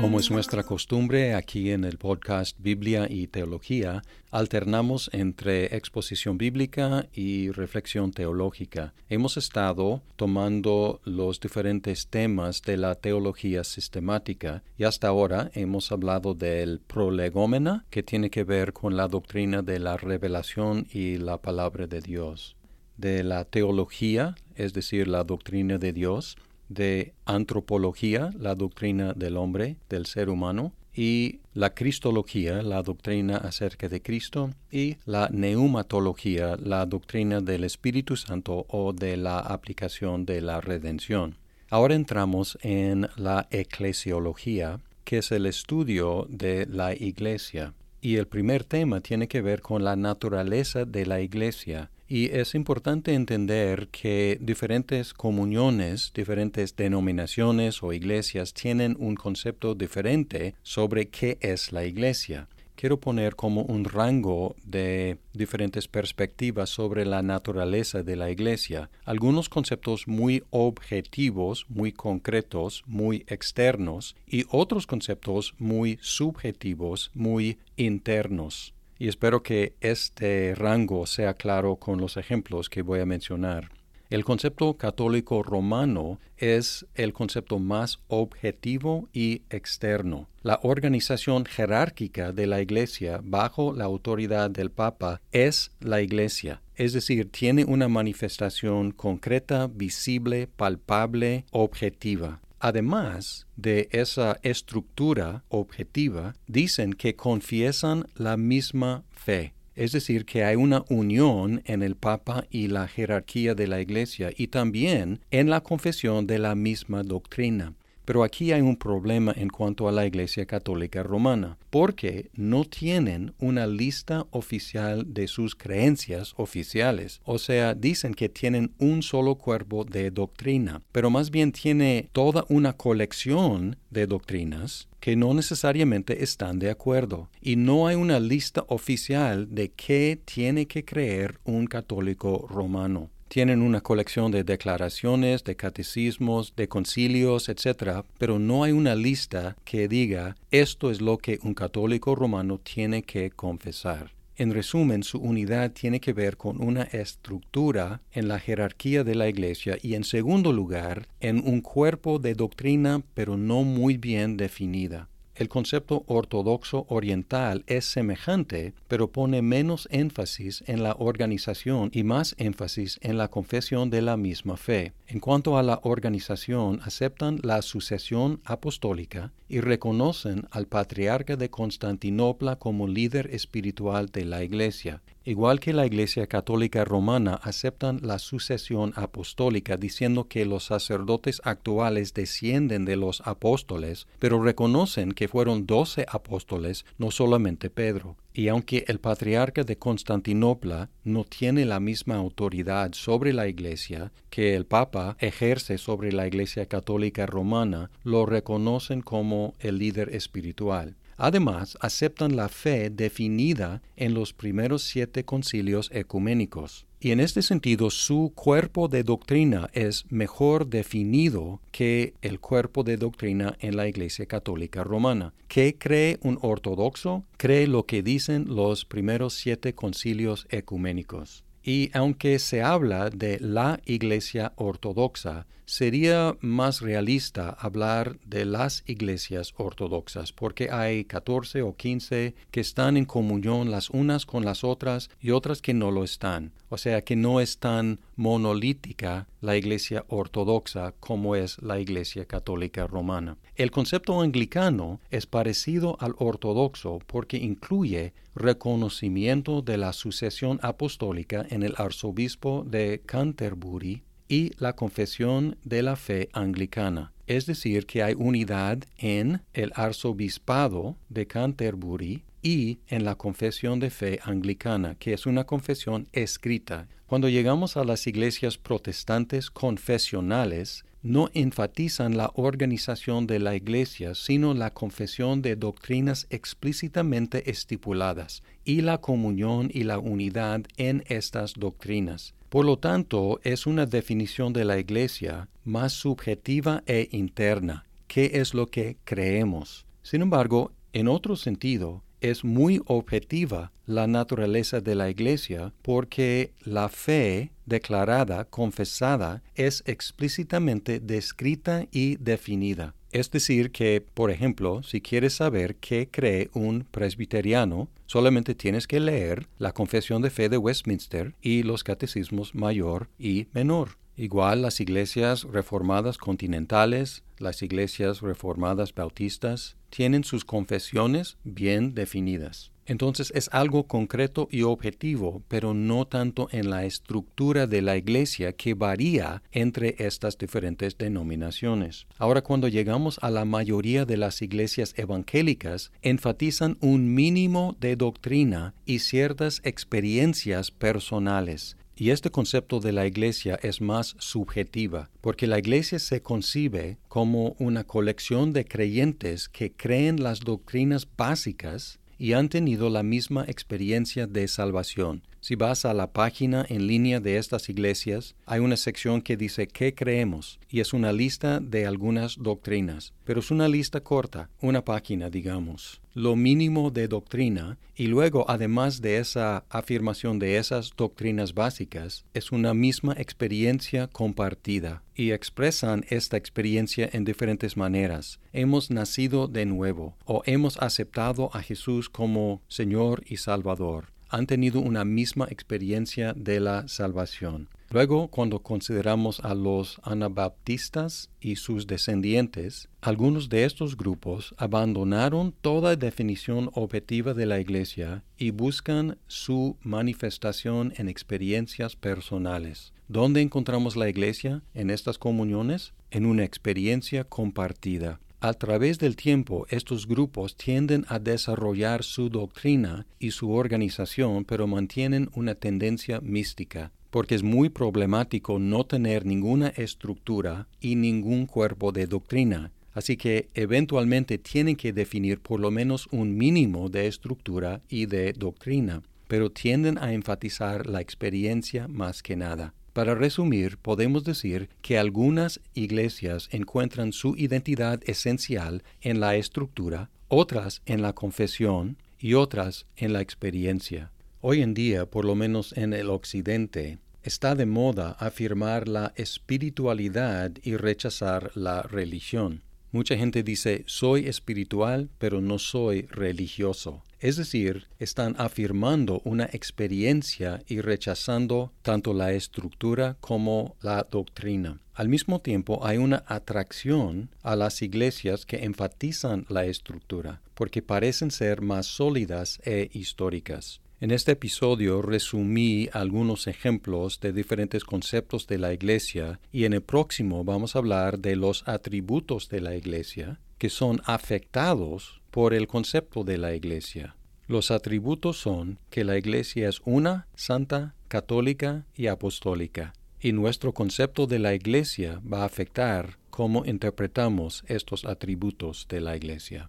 Como es nuestra costumbre aquí en el podcast Biblia y Teología, alternamos entre exposición bíblica y reflexión teológica. Hemos estado tomando los diferentes temas de la teología sistemática y hasta ahora hemos hablado del prolegómena, que tiene que ver con la doctrina de la revelación y la palabra de Dios, de la teología, es decir, la doctrina de Dios, de antropología, la doctrina del hombre, del ser humano, y la cristología, la doctrina acerca de Cristo, y la neumatología, la doctrina del Espíritu Santo o de la aplicación de la redención. Ahora entramos en la eclesiología, que es el estudio de la iglesia. Y el primer tema tiene que ver con la naturaleza de la iglesia, y es importante entender que diferentes comuniones, diferentes denominaciones o iglesias tienen un concepto diferente sobre qué es la iglesia. Quiero poner como un rango de diferentes perspectivas sobre la naturaleza de la iglesia, algunos conceptos muy objetivos, muy concretos, muy externos, y otros conceptos muy subjetivos, muy internos y espero que este rango sea claro con los ejemplos que voy a mencionar. El concepto católico romano es el concepto más objetivo y externo. La organización jerárquica de la Iglesia bajo la autoridad del Papa es la Iglesia, es decir, tiene una manifestación concreta, visible, palpable, objetiva. Además de esa estructura objetiva, dicen que confiesan la misma fe. Es decir, que hay una unión en el Papa y la jerarquía de la Iglesia y también en la confesión de la misma doctrina. Pero aquí hay un problema en cuanto a la Iglesia Católica Romana, porque no tienen una lista oficial de sus creencias oficiales. O sea, dicen que tienen un solo cuerpo de doctrina, pero más bien tiene toda una colección de doctrinas que no necesariamente están de acuerdo. Y no hay una lista oficial de qué tiene que creer un católico romano tienen una colección de declaraciones, de catecismos, de concilios, etc., pero no hay una lista que diga esto es lo que un católico romano tiene que confesar. En resumen, su unidad tiene que ver con una estructura en la jerarquía de la Iglesia y en segundo lugar, en un cuerpo de doctrina pero no muy bien definida. El concepto ortodoxo oriental es semejante, pero pone menos énfasis en la organización y más énfasis en la confesión de la misma fe. En cuanto a la organización, aceptan la sucesión apostólica y reconocen al patriarca de Constantinopla como líder espiritual de la Iglesia. Igual que la Iglesia Católica Romana aceptan la sucesión apostólica diciendo que los sacerdotes actuales descienden de los apóstoles, pero reconocen que fueron doce apóstoles, no solamente Pedro. Y aunque el patriarca de Constantinopla no tiene la misma autoridad sobre la Iglesia que el Papa ejerce sobre la Iglesia Católica Romana, lo reconocen como el líder espiritual. Además, aceptan la fe definida en los primeros siete concilios ecuménicos. Y en este sentido, su cuerpo de doctrina es mejor definido que el cuerpo de doctrina en la Iglesia Católica Romana. ¿Qué cree un ortodoxo? Cree lo que dicen los primeros siete concilios ecuménicos. Y aunque se habla de la Iglesia Ortodoxa, sería más realista hablar de las iglesias ortodoxas, porque hay 14 o 15 que están en comunión las unas con las otras y otras que no lo están. O sea que no es tan monolítica la iglesia ortodoxa como es la iglesia católica romana. El concepto anglicano es parecido al ortodoxo porque incluye reconocimiento de la sucesión apostólica en el arzobispo de Canterbury y la confesión de la fe anglicana. Es decir, que hay unidad en el arzobispado de Canterbury y en la confesión de fe anglicana, que es una confesión escrita. Cuando llegamos a las iglesias protestantes confesionales, no enfatizan la organización de la Iglesia, sino la confesión de doctrinas explícitamente estipuladas y la comunión y la unidad en estas doctrinas. Por lo tanto, es una definición de la Iglesia más subjetiva e interna, qué es lo que creemos. Sin embargo, en otro sentido, es muy objetiva la naturaleza de la Iglesia porque la fe declarada, confesada, es explícitamente descrita y definida. Es decir, que, por ejemplo, si quieres saber qué cree un presbiteriano, solamente tienes que leer la Confesión de Fe de Westminster y los catecismos mayor y menor. Igual las iglesias reformadas continentales, las iglesias reformadas bautistas, tienen sus confesiones bien definidas. Entonces es algo concreto y objetivo, pero no tanto en la estructura de la iglesia que varía entre estas diferentes denominaciones. Ahora cuando llegamos a la mayoría de las iglesias evangélicas, enfatizan un mínimo de doctrina y ciertas experiencias personales. Y este concepto de la iglesia es más subjetiva, porque la iglesia se concibe como una colección de creyentes que creen las doctrinas básicas y han tenido la misma experiencia de salvación. Si vas a la página en línea de estas iglesias, hay una sección que dice ¿qué creemos? y es una lista de algunas doctrinas, pero es una lista corta, una página digamos, lo mínimo de doctrina, y luego además de esa afirmación de esas doctrinas básicas, es una misma experiencia compartida, y expresan esta experiencia en diferentes maneras. Hemos nacido de nuevo, o hemos aceptado a Jesús como Señor y Salvador han tenido una misma experiencia de la salvación. Luego, cuando consideramos a los anabaptistas y sus descendientes, algunos de estos grupos abandonaron toda definición objetiva de la Iglesia y buscan su manifestación en experiencias personales. ¿Dónde encontramos la Iglesia en estas comuniones? En una experiencia compartida. A través del tiempo, estos grupos tienden a desarrollar su doctrina y su organización, pero mantienen una tendencia mística, porque es muy problemático no tener ninguna estructura y ningún cuerpo de doctrina. Así que eventualmente tienen que definir por lo menos un mínimo de estructura y de doctrina, pero tienden a enfatizar la experiencia más que nada. Para resumir, podemos decir que algunas iglesias encuentran su identidad esencial en la estructura, otras en la confesión y otras en la experiencia. Hoy en día, por lo menos en el Occidente, está de moda afirmar la espiritualidad y rechazar la religión. Mucha gente dice soy espiritual pero no soy religioso. Es decir, están afirmando una experiencia y rechazando tanto la estructura como la doctrina. Al mismo tiempo hay una atracción a las iglesias que enfatizan la estructura, porque parecen ser más sólidas e históricas. En este episodio resumí algunos ejemplos de diferentes conceptos de la Iglesia y en el próximo vamos a hablar de los atributos de la Iglesia que son afectados por el concepto de la Iglesia. Los atributos son que la Iglesia es una, santa, católica y apostólica. Y nuestro concepto de la Iglesia va a afectar cómo interpretamos estos atributos de la Iglesia.